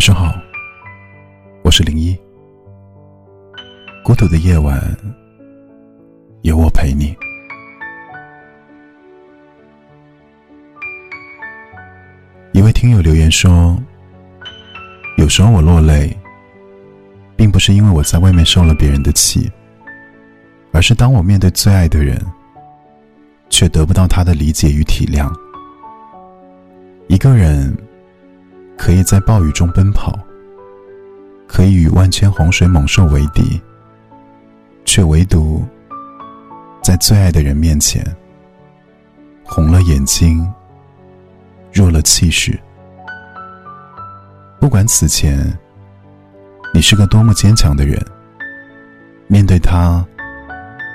晚上好，我是零一。孤独的夜晚，有我陪你。一位听友留言说：“有时候我落泪，并不是因为我在外面受了别人的气，而是当我面对最爱的人，却得不到他的理解与体谅。一个人。”可以在暴雨中奔跑，可以与万千洪水猛兽为敌，却唯独在最爱的人面前红了眼睛，弱了气势。不管此前你是个多么坚强的人，面对他，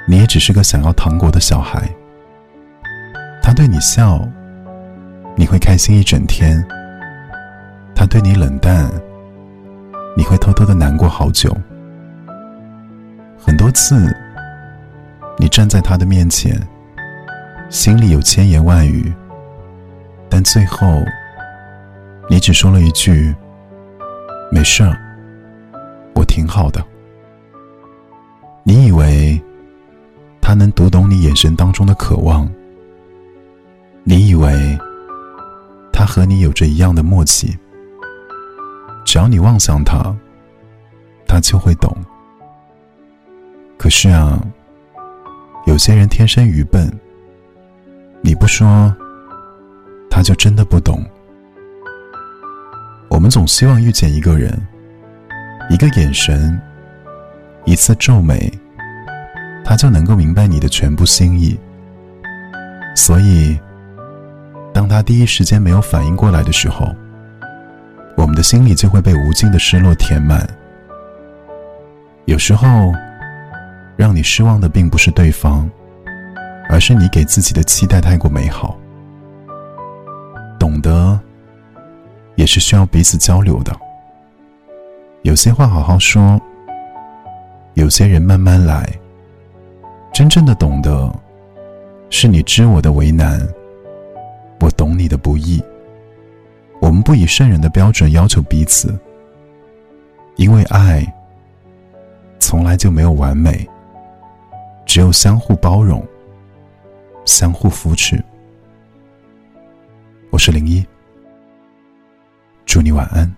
你也只是个想要糖果的小孩。他对你笑，你会开心一整天。对你冷淡，你会偷偷的难过好久。很多次，你站在他的面前，心里有千言万语，但最后，你只说了一句：“没事儿，我挺好的。”你以为他能读懂你眼神当中的渴望，你以为他和你有着一样的默契。只要你望向他，他就会懂。可是啊，有些人天生愚笨，你不说，他就真的不懂。我们总希望遇见一个人，一个眼神，一次皱眉，他就能够明白你的全部心意。所以，当他第一时间没有反应过来的时候，我们的心里就会被无尽的失落填满。有时候，让你失望的并不是对方，而是你给自己的期待太过美好。懂得，也是需要彼此交流的。有些话好好说，有些人慢慢来。真正的懂得，是你知我的为难，我懂你的不易。我们不以圣人的标准要求彼此，因为爱从来就没有完美，只有相互包容、相互扶持。我是零一，祝你晚安。